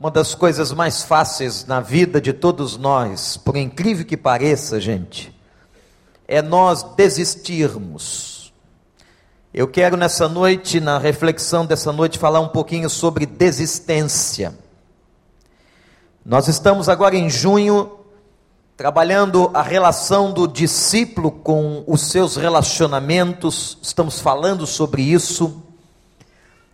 Uma das coisas mais fáceis na vida de todos nós, por incrível que pareça, gente, é nós desistirmos. Eu quero nessa noite, na reflexão dessa noite, falar um pouquinho sobre desistência. Nós estamos agora em junho, trabalhando a relação do discípulo com os seus relacionamentos, estamos falando sobre isso.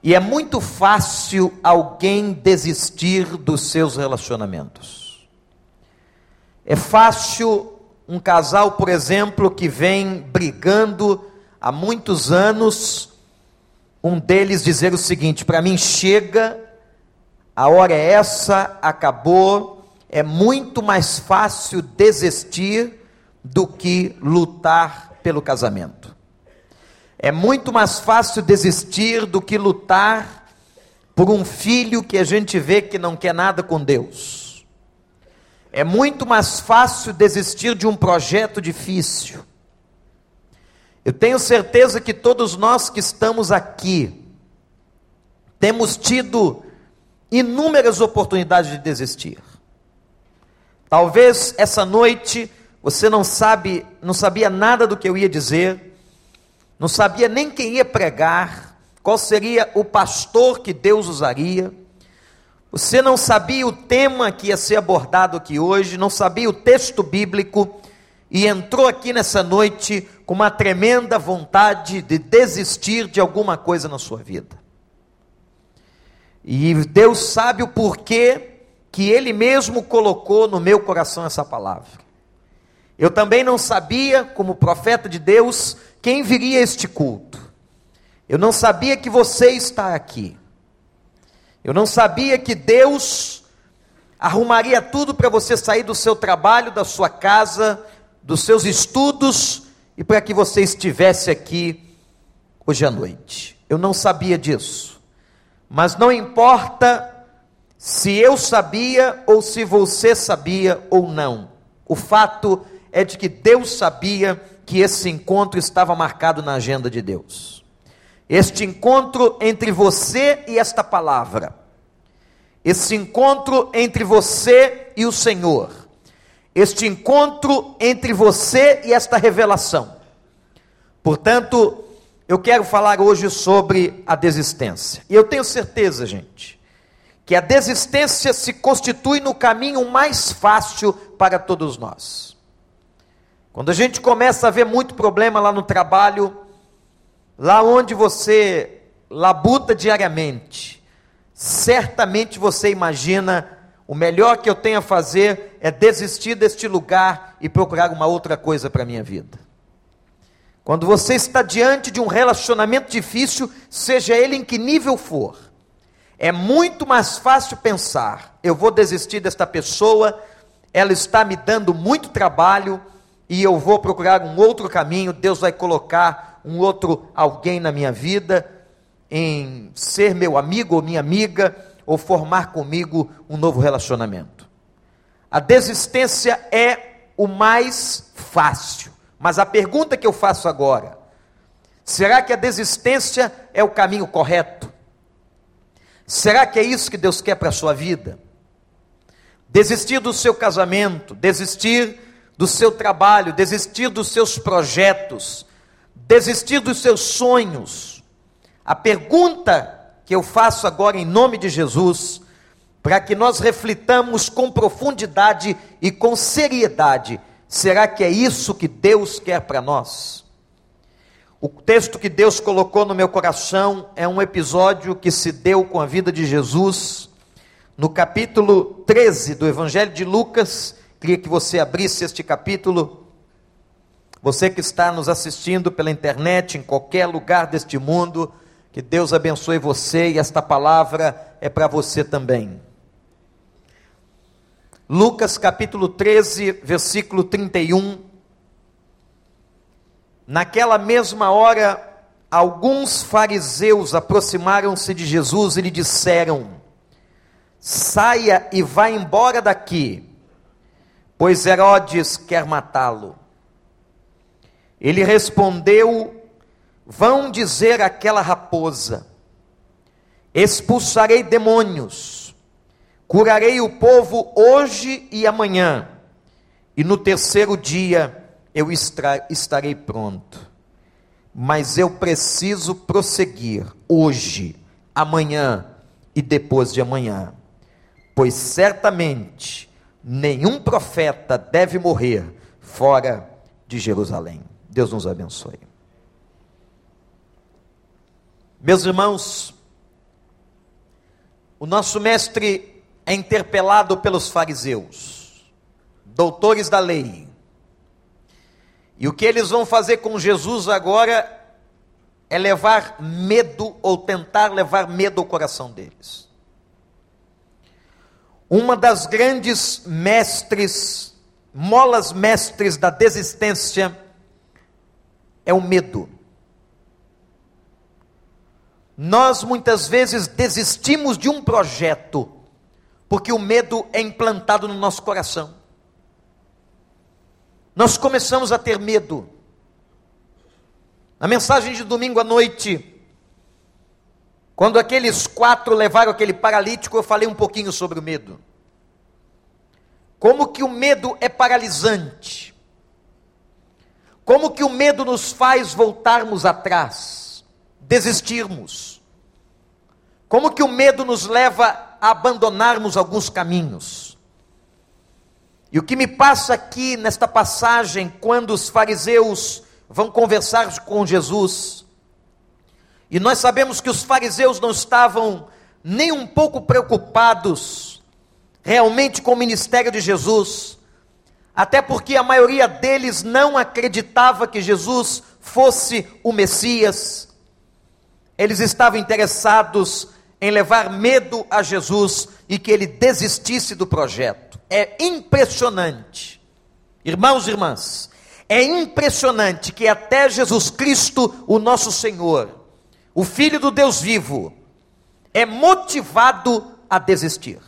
E é muito fácil alguém desistir dos seus relacionamentos. É fácil um casal, por exemplo, que vem brigando há muitos anos, um deles dizer o seguinte: para mim chega, a hora é essa, acabou. É muito mais fácil desistir do que lutar pelo casamento. É muito mais fácil desistir do que lutar por um filho que a gente vê que não quer nada com Deus. É muito mais fácil desistir de um projeto difícil. Eu tenho certeza que todos nós que estamos aqui temos tido inúmeras oportunidades de desistir. Talvez essa noite você não sabe, não sabia nada do que eu ia dizer, não sabia nem quem ia pregar, qual seria o pastor que Deus usaria. Você não sabia o tema que ia ser abordado aqui hoje, não sabia o texto bíblico e entrou aqui nessa noite com uma tremenda vontade de desistir de alguma coisa na sua vida. E Deus sabe o porquê que Ele mesmo colocou no meu coração essa palavra. Eu também não sabia, como profeta de Deus, quem viria a este culto. Eu não sabia que você está aqui. Eu não sabia que Deus arrumaria tudo para você sair do seu trabalho, da sua casa, dos seus estudos e para que você estivesse aqui hoje à noite. Eu não sabia disso. Mas não importa se eu sabia ou se você sabia ou não. O fato é de que Deus sabia que esse encontro estava marcado na agenda de Deus. Este encontro entre você e esta palavra, esse encontro entre você e o Senhor, este encontro entre você e esta revelação. Portanto, eu quero falar hoje sobre a desistência. E eu tenho certeza, gente, que a desistência se constitui no caminho mais fácil para todos nós. Quando a gente começa a ver muito problema lá no trabalho, lá onde você labuta diariamente, certamente você imagina o melhor que eu tenho a fazer é desistir deste lugar e procurar uma outra coisa para a minha vida. Quando você está diante de um relacionamento difícil, seja ele em que nível for, é muito mais fácil pensar: eu vou desistir desta pessoa, ela está me dando muito trabalho, e eu vou procurar um outro caminho, Deus vai colocar um outro alguém na minha vida, em ser meu amigo ou minha amiga, ou formar comigo um novo relacionamento. A desistência é o mais fácil, mas a pergunta que eu faço agora: será que a desistência é o caminho correto? Será que é isso que Deus quer para a sua vida? Desistir do seu casamento, desistir do seu trabalho, desistir dos seus projetos, desistir dos seus sonhos. A pergunta que eu faço agora em nome de Jesus, para que nós reflitamos com profundidade e com seriedade: será que é isso que Deus quer para nós? O texto que Deus colocou no meu coração é um episódio que se deu com a vida de Jesus, no capítulo 13 do Evangelho de Lucas Queria que você abrisse este capítulo. Você que está nos assistindo pela internet, em qualquer lugar deste mundo, que Deus abençoe você e esta palavra é para você também. Lucas capítulo 13, versículo 31. Naquela mesma hora, alguns fariseus aproximaram-se de Jesus e lhe disseram: Saia e vá embora daqui pois Herodes quer matá-lo. Ele respondeu: Vão dizer àquela raposa: Expulsarei demônios Curarei o povo hoje e amanhã, e no terceiro dia eu estarei pronto. Mas eu preciso prosseguir hoje, amanhã e depois de amanhã, pois certamente nenhum profeta deve morrer fora de Jerusalém. Deus nos abençoe. Meus irmãos, o nosso mestre é interpelado pelos fariseus, doutores da lei. E o que eles vão fazer com Jesus agora é levar medo ou tentar levar medo ao coração deles. Uma das grandes mestres, molas mestres da desistência, é o medo. Nós muitas vezes desistimos de um projeto porque o medo é implantado no nosso coração. Nós começamos a ter medo. Na mensagem de domingo à noite, quando aqueles quatro levaram aquele paralítico, eu falei um pouquinho sobre o medo. Como que o medo é paralisante. Como que o medo nos faz voltarmos atrás, desistirmos. Como que o medo nos leva a abandonarmos alguns caminhos. E o que me passa aqui nesta passagem, quando os fariseus vão conversar com Jesus, e nós sabemos que os fariseus não estavam nem um pouco preocupados realmente com o ministério de Jesus, até porque a maioria deles não acreditava que Jesus fosse o Messias. Eles estavam interessados em levar medo a Jesus e que ele desistisse do projeto. É impressionante, irmãos e irmãs, é impressionante que até Jesus Cristo, o nosso Senhor, o Filho do Deus vivo, é motivado a desistir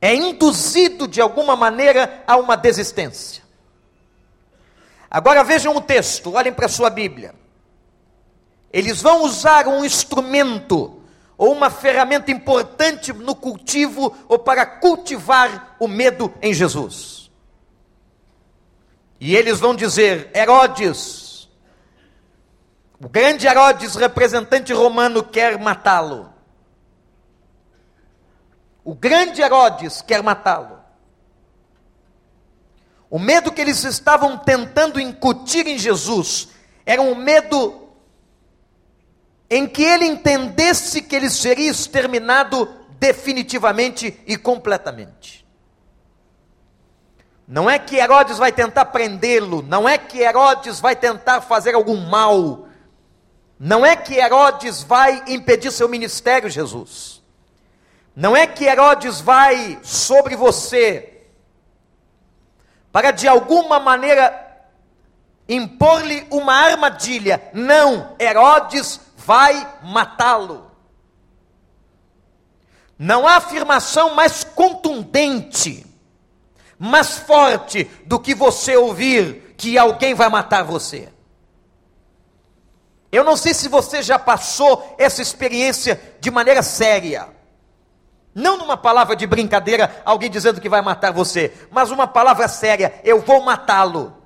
é induzido de alguma maneira a uma desistência. Agora vejam o texto, olhem para a sua Bíblia. Eles vão usar um instrumento ou uma ferramenta importante no cultivo ou para cultivar o medo em Jesus. E eles vão dizer: Herodes, o grande Herodes, representante romano, quer matá-lo. O grande Herodes quer matá-lo. O medo que eles estavam tentando incutir em Jesus era um medo em que ele entendesse que ele seria exterminado definitivamente e completamente. Não é que Herodes vai tentar prendê-lo, não é que Herodes vai tentar fazer algum mal, não é que Herodes vai impedir seu ministério, Jesus. Não é que Herodes vai sobre você para de alguma maneira impor-lhe uma armadilha. Não, Herodes vai matá-lo. Não há afirmação mais contundente, mais forte do que você ouvir que alguém vai matar você. Eu não sei se você já passou essa experiência de maneira séria. Não numa palavra de brincadeira, alguém dizendo que vai matar você, mas uma palavra séria: eu vou matá-lo.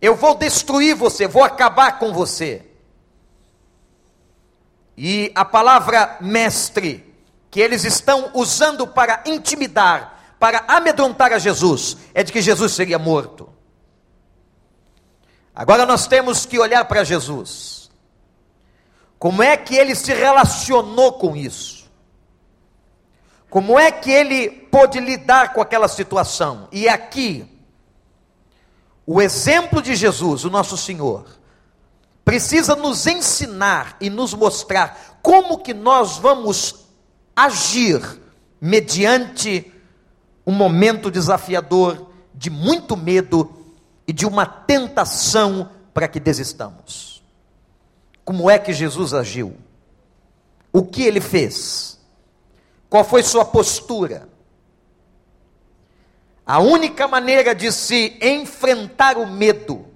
Eu vou destruir você, vou acabar com você. E a palavra mestre, que eles estão usando para intimidar, para amedrontar a Jesus, é de que Jesus seria morto. Agora nós temos que olhar para Jesus. Como é que ele se relacionou com isso? Como é que ele pôde lidar com aquela situação? E aqui, o exemplo de Jesus, o nosso Senhor, precisa nos ensinar e nos mostrar como que nós vamos agir mediante um momento desafiador, de muito medo e de uma tentação para que desistamos. Como é que Jesus agiu? O que ele fez? Qual foi sua postura? A única maneira de se enfrentar o medo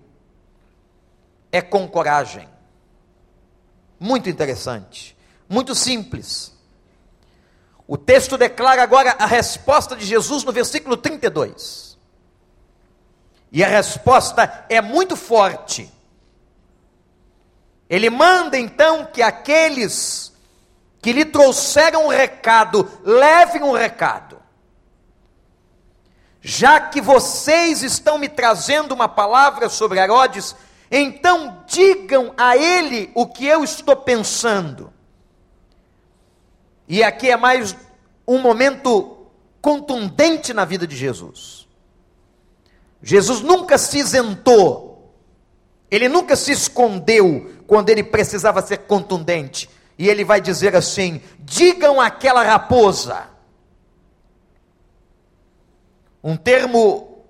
é com coragem. Muito interessante, muito simples. O texto declara agora a resposta de Jesus no versículo 32. E a resposta é muito forte. Ele manda então que aqueles que lhe trouxeram um recado, levem um recado. Já que vocês estão me trazendo uma palavra sobre Herodes, então digam a ele o que eu estou pensando. E aqui é mais um momento contundente na vida de Jesus. Jesus nunca se isentou, ele nunca se escondeu quando ele precisava ser contundente. E ele vai dizer assim: digam àquela raposa. Um termo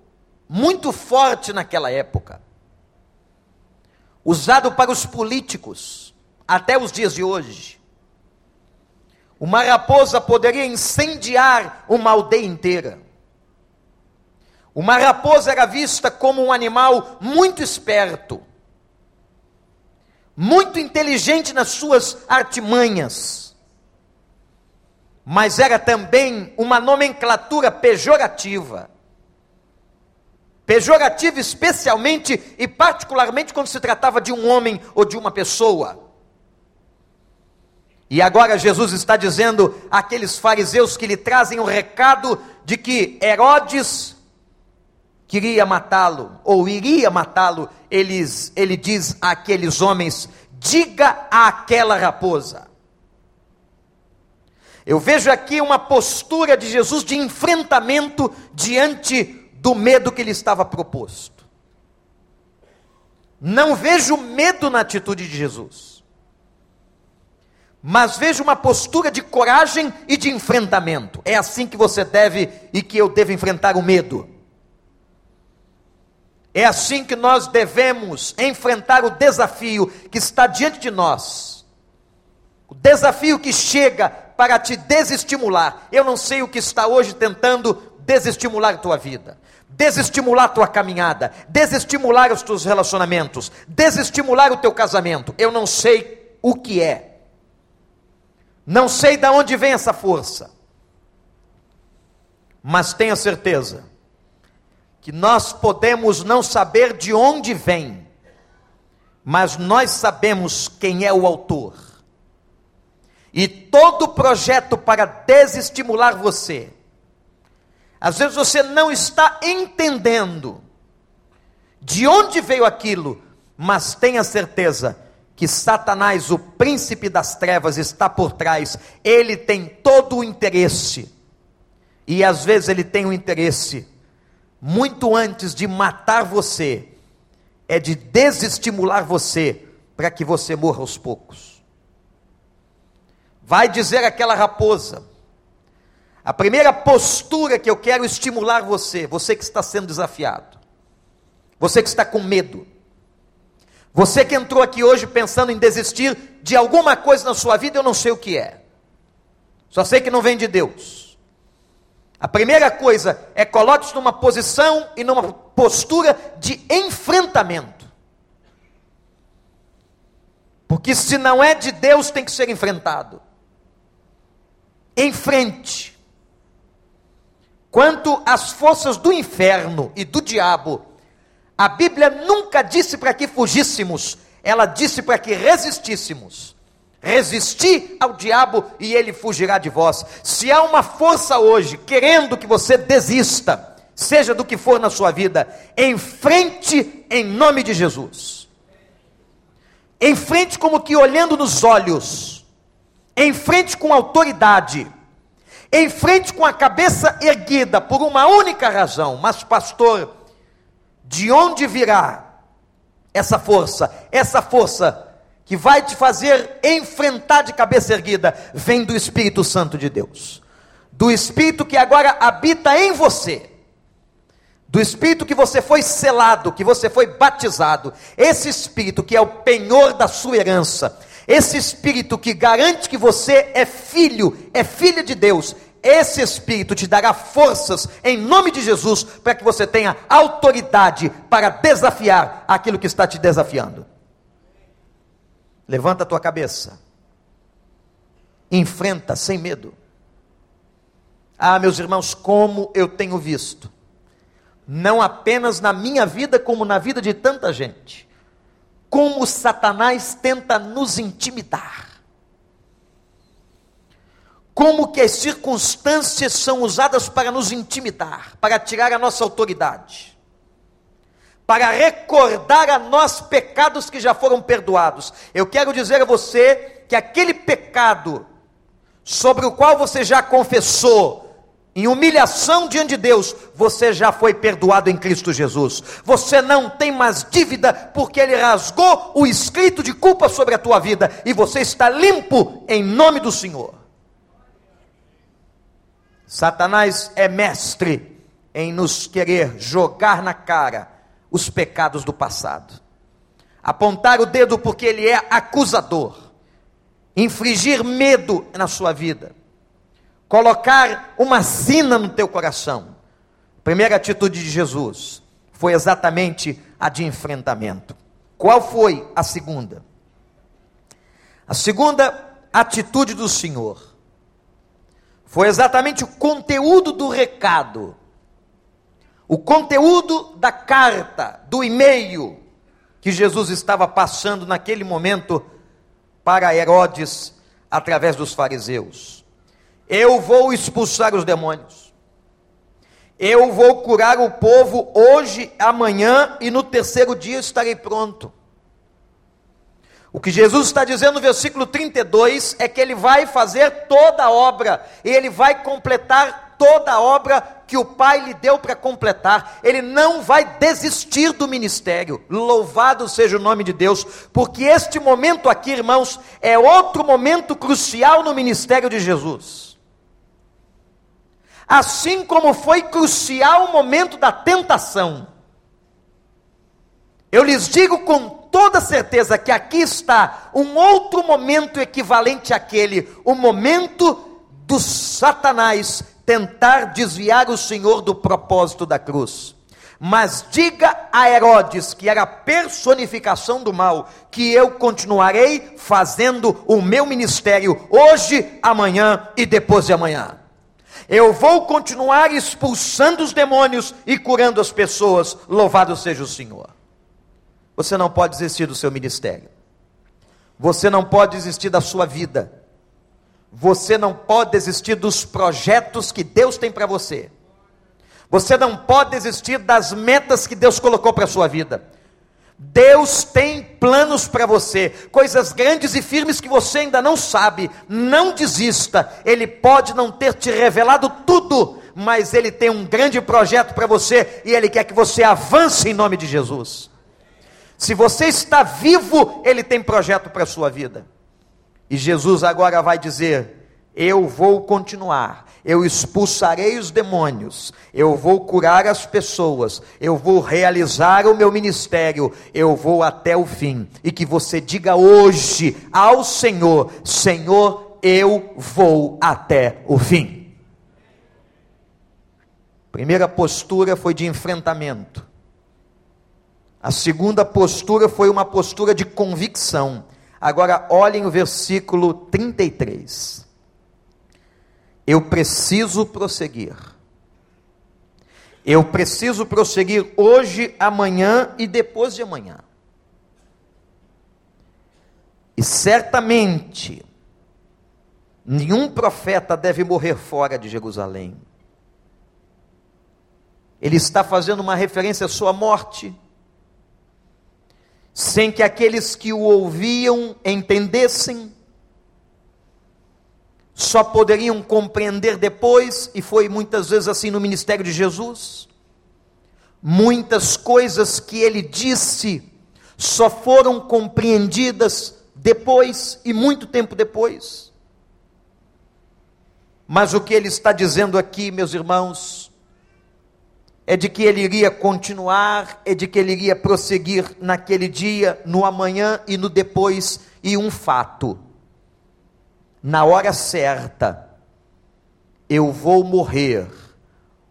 muito forte naquela época, usado para os políticos, até os dias de hoje. Uma raposa poderia incendiar uma aldeia inteira. Uma raposa era vista como um animal muito esperto, muito inteligente nas suas artimanhas, mas era também uma nomenclatura pejorativa. Pejorativa especialmente e particularmente quando se tratava de um homem ou de uma pessoa. E agora Jesus está dizendo àqueles fariseus que lhe trazem o recado de que Herodes queria matá-lo, ou iria matá-lo, ele diz àqueles homens: diga àquela raposa. Eu vejo aqui uma postura de Jesus de enfrentamento diante do medo que lhe estava proposto. Não vejo medo na atitude de Jesus mas veja uma postura de coragem e de enfrentamento. É assim que você deve e que eu devo enfrentar o medo. É assim que nós devemos enfrentar o desafio que está diante de nós. O desafio que chega para te desestimular. Eu não sei o que está hoje tentando desestimular a tua vida, desestimular a tua caminhada, desestimular os teus relacionamentos, desestimular o teu casamento. Eu não sei o que é. Não sei de onde vem essa força, mas tenha certeza que nós podemos não saber de onde vem, mas nós sabemos quem é o autor. E todo projeto para desestimular você, às vezes você não está entendendo de onde veio aquilo, mas tenha certeza que Satanás, o príncipe das trevas, está por trás, ele tem todo o interesse, e às vezes ele tem o interesse, muito antes de matar você, é de desestimular você, para que você morra aos poucos. Vai dizer aquela raposa, a primeira postura que eu quero estimular você, você que está sendo desafiado, você que está com medo, você que entrou aqui hoje pensando em desistir de alguma coisa na sua vida, eu não sei o que é. Só sei que não vem de Deus. A primeira coisa é coloque-se numa posição e numa postura de enfrentamento. Porque se não é de Deus, tem que ser enfrentado. Enfrente. Quanto às forças do inferno e do diabo, a Bíblia nunca disse para que fugíssemos, ela disse para que resistíssemos. Resisti ao diabo e ele fugirá de vós. Se há uma força hoje querendo que você desista, seja do que for na sua vida, enfrente em nome de Jesus. Enfrente como que olhando nos olhos. Enfrente com autoridade. Enfrente com a cabeça erguida por uma única razão. Mas pastor, de onde virá essa força? Essa força que vai te fazer enfrentar de cabeça erguida vem do Espírito Santo de Deus. Do Espírito que agora habita em você. Do Espírito que você foi selado, que você foi batizado. Esse Espírito que é o penhor da sua herança. Esse Espírito que garante que você é filho, é filha de Deus esse Espírito te dará forças em nome de Jesus para que você tenha autoridade para desafiar aquilo que está te desafiando. Levanta a tua cabeça. Enfrenta sem medo. Ah, meus irmãos, como eu tenho visto, não apenas na minha vida, como na vida de tanta gente, como Satanás tenta nos intimidar. Como que as circunstâncias são usadas para nos intimidar, para tirar a nossa autoridade, para recordar a nós pecados que já foram perdoados. Eu quero dizer a você que aquele pecado sobre o qual você já confessou, em humilhação diante de Deus, você já foi perdoado em Cristo Jesus. Você não tem mais dívida, porque Ele rasgou o escrito de culpa sobre a tua vida, e você está limpo em nome do Senhor. Satanás é mestre em nos querer jogar na cara os pecados do passado, apontar o dedo porque ele é acusador, infligir medo na sua vida colocar uma sina no teu coração. Primeira atitude de Jesus foi exatamente a de enfrentamento. Qual foi a segunda? A segunda atitude do Senhor foi exatamente o conteúdo do recado, o conteúdo da carta, do e-mail que Jesus estava passando naquele momento para Herodes através dos fariseus. Eu vou expulsar os demônios. Eu vou curar o povo hoje, amanhã e no terceiro dia estarei pronto. O que Jesus está dizendo no versículo 32 é que ele vai fazer toda a obra, e ele vai completar toda a obra que o Pai lhe deu para completar. Ele não vai desistir do ministério. Louvado seja o nome de Deus, porque este momento aqui, irmãos, é outro momento crucial no ministério de Jesus assim como foi crucial o momento da tentação. Eu lhes digo com toda certeza que aqui está um outro momento equivalente àquele, o momento do Satanás tentar desviar o Senhor do propósito da cruz. Mas diga a Herodes, que era a personificação do mal, que eu continuarei fazendo o meu ministério hoje, amanhã e depois de amanhã. Eu vou continuar expulsando os demônios e curando as pessoas. Louvado seja o Senhor. Você não pode desistir do seu ministério. Você não pode desistir da sua vida. Você não pode desistir dos projetos que Deus tem para você. Você não pode desistir das metas que Deus colocou para a sua vida. Deus tem planos para você, coisas grandes e firmes que você ainda não sabe. Não desista. Ele pode não ter te revelado tudo, mas ele tem um grande projeto para você e ele quer que você avance em nome de Jesus. Se você está vivo, ele tem projeto para a sua vida. E Jesus agora vai dizer: Eu vou continuar eu expulsarei os demônios, eu vou curar as pessoas, eu vou realizar o meu ministério, eu vou até o fim. E que você diga hoje ao Senhor: Senhor, eu vou até o fim. Primeira postura foi de enfrentamento. A segunda postura foi uma postura de convicção. Agora olhem o versículo 33. Eu preciso prosseguir. Eu preciso prosseguir hoje, amanhã e depois de amanhã. E certamente, nenhum profeta deve morrer fora de Jerusalém. Ele está fazendo uma referência à sua morte, sem que aqueles que o ouviam entendessem só poderiam compreender depois, e foi muitas vezes assim no ministério de Jesus. Muitas coisas que ele disse só foram compreendidas depois e muito tempo depois. Mas o que ele está dizendo aqui, meus irmãos, é de que ele iria continuar, é de que ele iria prosseguir naquele dia, no amanhã e no depois, e um fato na hora certa, eu vou morrer,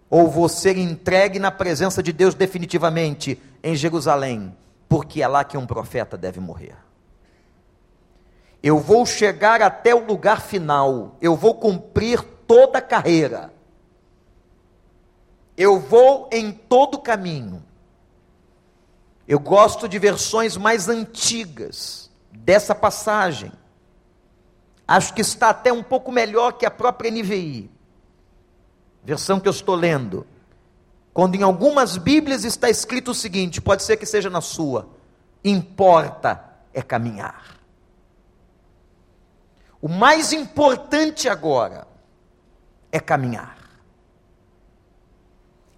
ou vou ser entregue na presença de Deus definitivamente em Jerusalém, porque é lá que um profeta deve morrer. Eu vou chegar até o lugar final, eu vou cumprir toda a carreira, Eu vou em todo caminho. Eu gosto de versões mais antigas dessa passagem. Acho que está até um pouco melhor que a própria NVI, versão que eu estou lendo. Quando em algumas Bíblias está escrito o seguinte, pode ser que seja na sua: importa é caminhar. O mais importante agora é caminhar.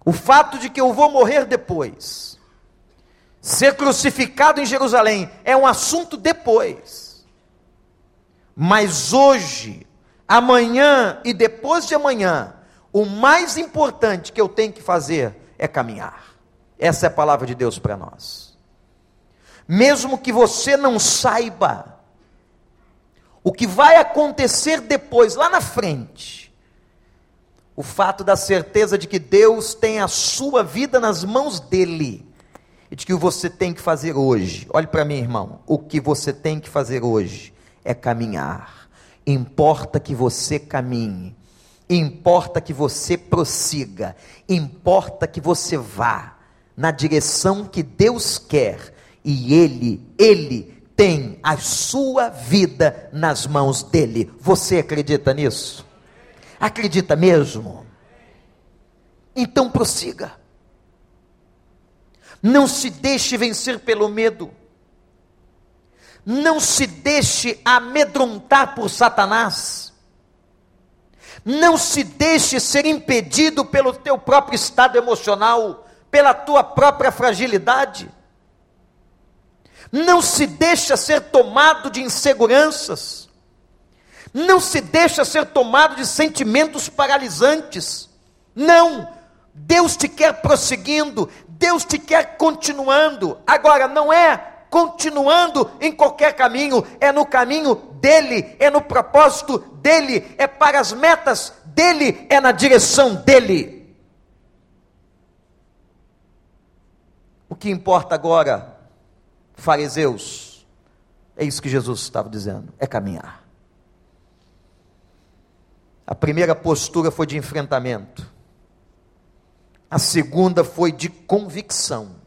O fato de que eu vou morrer depois, ser crucificado em Jerusalém, é um assunto depois. Mas hoje, amanhã e depois de amanhã, o mais importante que eu tenho que fazer é caminhar. Essa é a palavra de Deus para nós. Mesmo que você não saiba o que vai acontecer depois, lá na frente, o fato da certeza de que Deus tem a sua vida nas mãos dele e de que você tem que fazer hoje. Olhe para mim, irmão. O que você tem que fazer hoje é caminhar. Importa que você caminhe. Importa que você prossiga. Importa que você vá na direção que Deus quer. E Ele, Ele tem a sua vida nas mãos dele. Você acredita nisso? Acredita mesmo? Então prossiga. Não se deixe vencer pelo medo. Não se deixe amedrontar por Satanás. Não se deixe ser impedido pelo teu próprio estado emocional, pela tua própria fragilidade. Não se deixa ser tomado de inseguranças não se deixa ser tomado de sentimentos paralisantes. Não, Deus te quer prosseguindo, Deus te quer continuando. Agora, não é continuando em qualquer caminho, é no caminho dele, é no propósito dele, é para as metas dele, é na direção dele. O que importa agora, fariseus, é isso que Jesus estava dizendo, é caminhar. A primeira postura foi de enfrentamento. A segunda foi de convicção.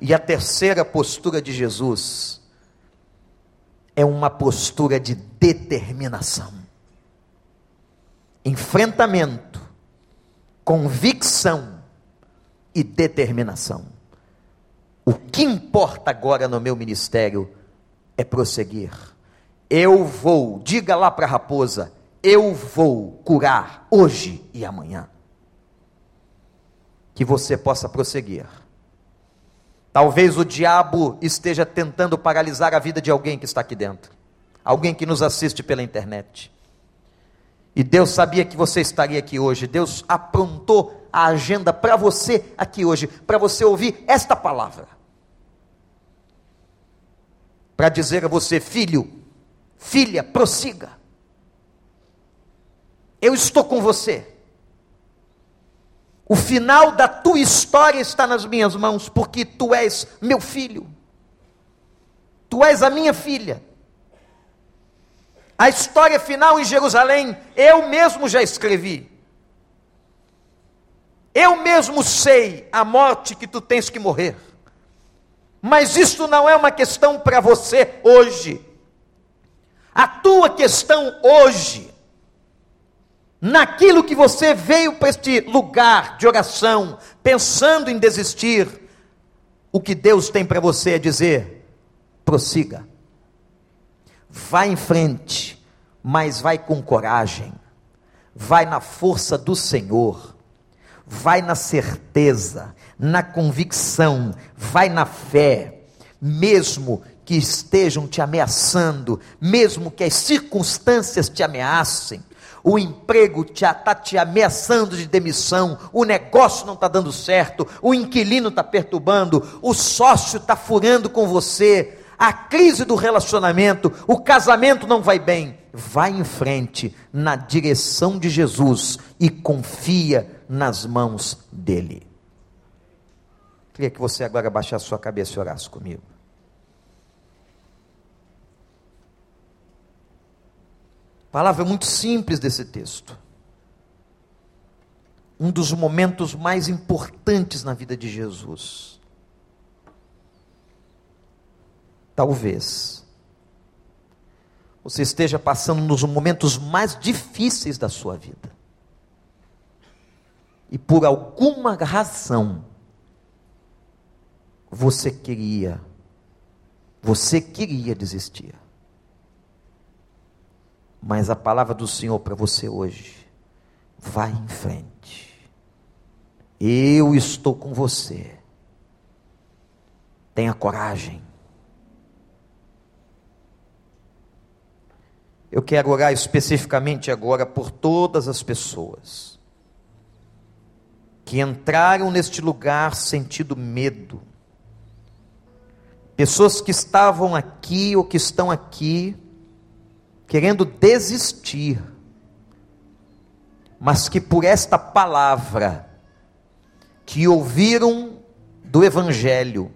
E a terceira postura de Jesus é uma postura de determinação. Enfrentamento, convicção e determinação. O que importa agora no meu ministério é prosseguir. Eu vou, diga lá para a raposa, eu vou curar hoje e amanhã. Que você possa prosseguir. Talvez o diabo esteja tentando paralisar a vida de alguém que está aqui dentro, alguém que nos assiste pela internet. E Deus sabia que você estaria aqui hoje, Deus aprontou a agenda para você aqui hoje, para você ouvir esta palavra. Para dizer a você, filho, filha, prossiga. Eu estou com você. O final da tua história está nas minhas mãos, porque tu és meu filho. Tu és a minha filha. A história final em Jerusalém, eu mesmo já escrevi. Eu mesmo sei a morte que tu tens que morrer. Mas isso não é uma questão para você hoje. A tua questão hoje naquilo que você veio para este lugar de oração, pensando em desistir, o que Deus tem para você é dizer: prossiga, vá em frente, mas vai com coragem, vai na força do Senhor, vai na certeza, na convicção, vai na fé, mesmo que estejam te ameaçando, mesmo que as circunstâncias te ameacem, o emprego está te ameaçando de demissão, o negócio não está dando certo, o inquilino está perturbando, o sócio está furando com você, a crise do relacionamento, o casamento não vai bem. Vai em frente na direção de Jesus e confia nas mãos dele. Queria que você agora baixasse sua cabeça e orasse comigo. Palavra muito simples desse texto. um dos momentos mais importantes na vida de Jesus. Talvez você esteja passando nos momentos mais difíceis da sua vida. E por alguma razão, você queria, você queria desistir. Mas a palavra do Senhor para você hoje, vai em frente. Eu estou com você. Tenha coragem. Eu quero orar especificamente agora por todas as pessoas que entraram neste lugar sentindo medo. Pessoas que estavam aqui ou que estão aqui querendo desistir, mas que por esta palavra que ouviram do Evangelho,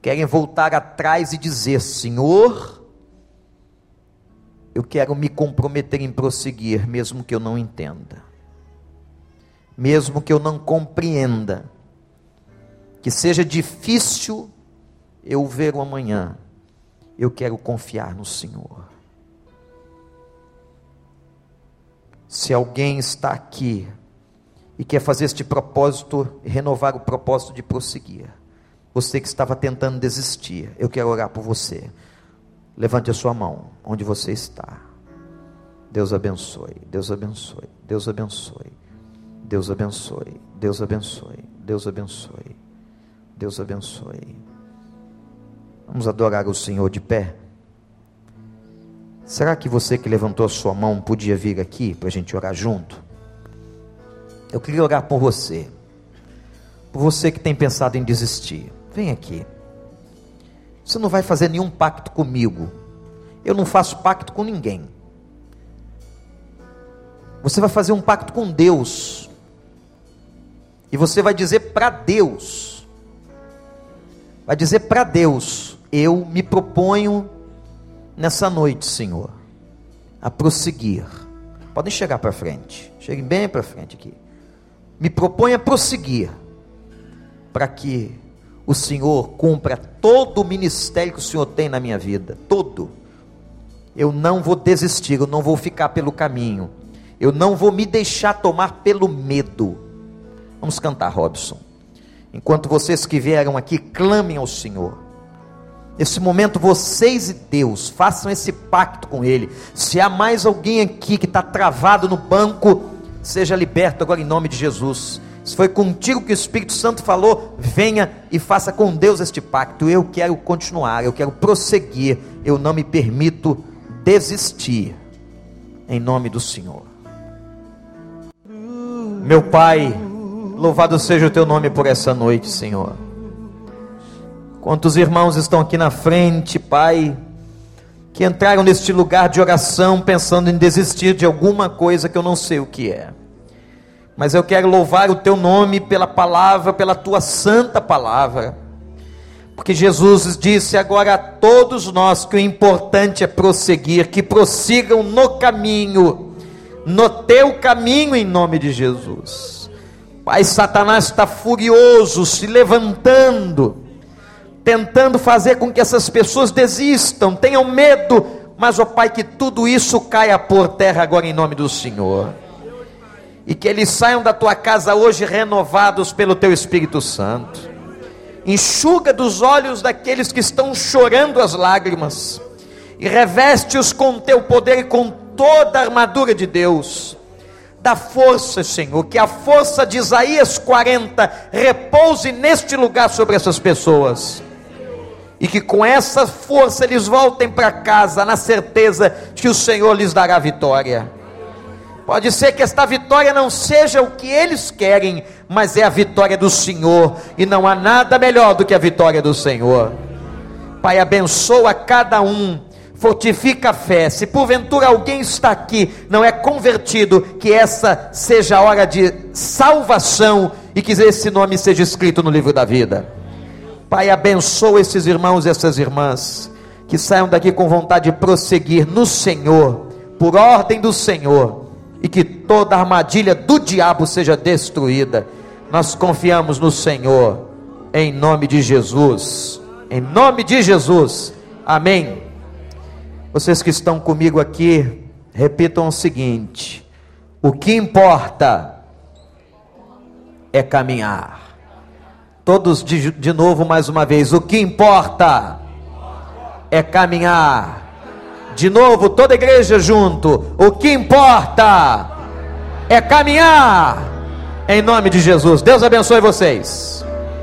querem voltar atrás e dizer: Senhor, eu quero me comprometer em prosseguir, mesmo que eu não entenda, mesmo que eu não compreenda, que seja difícil eu ver o amanhã, eu quero confiar no Senhor. Se alguém está aqui e quer fazer este propósito, renovar o propósito de prosseguir, você que estava tentando desistir, eu quero orar por você. Levante a sua mão onde você está. Deus abençoe, Deus abençoe, Deus abençoe, Deus abençoe, Deus abençoe, Deus abençoe, Deus abençoe. Vamos adorar o Senhor de pé. Será que você que levantou a sua mão podia vir aqui para a gente orar junto? Eu queria orar por você, por você que tem pensado em desistir. Vem aqui. Você não vai fazer nenhum pacto comigo. Eu não faço pacto com ninguém. Você vai fazer um pacto com Deus. E você vai dizer para Deus. Vai dizer para Deus: Eu me proponho nessa noite, Senhor, a prosseguir. Podem chegar para frente. Cheguem bem para frente aqui. Me proponho a prosseguir. Para que o Senhor cumpra todo o ministério que o Senhor tem na minha vida, todo. Eu não vou desistir, eu não vou ficar pelo caminho, eu não vou me deixar tomar pelo medo. Vamos cantar, Robson. Enquanto vocês que vieram aqui clamem ao Senhor. Nesse momento, vocês e Deus façam esse pacto com Ele. Se há mais alguém aqui que está travado no banco, seja liberto agora em nome de Jesus. Se foi contigo que o Espírito Santo falou, venha e faça com Deus este pacto. Eu quero continuar, eu quero prosseguir, eu não me permito desistir. Em nome do Senhor. Meu Pai, louvado seja o teu nome por essa noite, Senhor. Quantos irmãos estão aqui na frente, Pai, que entraram neste lugar de oração pensando em desistir de alguma coisa que eu não sei o que é mas eu quero louvar o teu nome pela palavra, pela tua santa palavra. Porque Jesus disse agora a todos nós que o importante é prosseguir, que prossigam no caminho, no teu caminho em nome de Jesus. Pai, Satanás está furioso, se levantando, tentando fazer com que essas pessoas desistam, tenham medo, mas, ó Pai, que tudo isso caia por terra agora em nome do Senhor e que eles saiam da tua casa hoje renovados pelo teu Espírito Santo. Enxuga dos olhos daqueles que estão chorando as lágrimas e reveste-os com teu poder e com toda a armadura de Deus. Dá força, Senhor, que a força de Isaías 40 repouse neste lugar sobre essas pessoas. E que com essa força eles voltem para casa na certeza que o Senhor lhes dará vitória. Pode ser que esta vitória não seja o que eles querem, mas é a vitória do Senhor, e não há nada melhor do que a vitória do Senhor. Pai, abençoa cada um, fortifica a fé. Se porventura alguém está aqui, não é convertido, que essa seja a hora de salvação e que esse nome seja escrito no livro da vida. Pai, abençoa esses irmãos e essas irmãs, que saiam daqui com vontade de prosseguir no Senhor, por ordem do Senhor e que toda armadilha do diabo seja destruída. Nós confiamos no Senhor, em nome de Jesus. Em nome de Jesus. Amém. Vocês que estão comigo aqui, repitam o seguinte: o que importa é caminhar. Todos de, de novo, mais uma vez: o que importa é caminhar. De novo, toda a igreja junto: o que importa é caminhar. Em nome de Jesus. Deus abençoe vocês.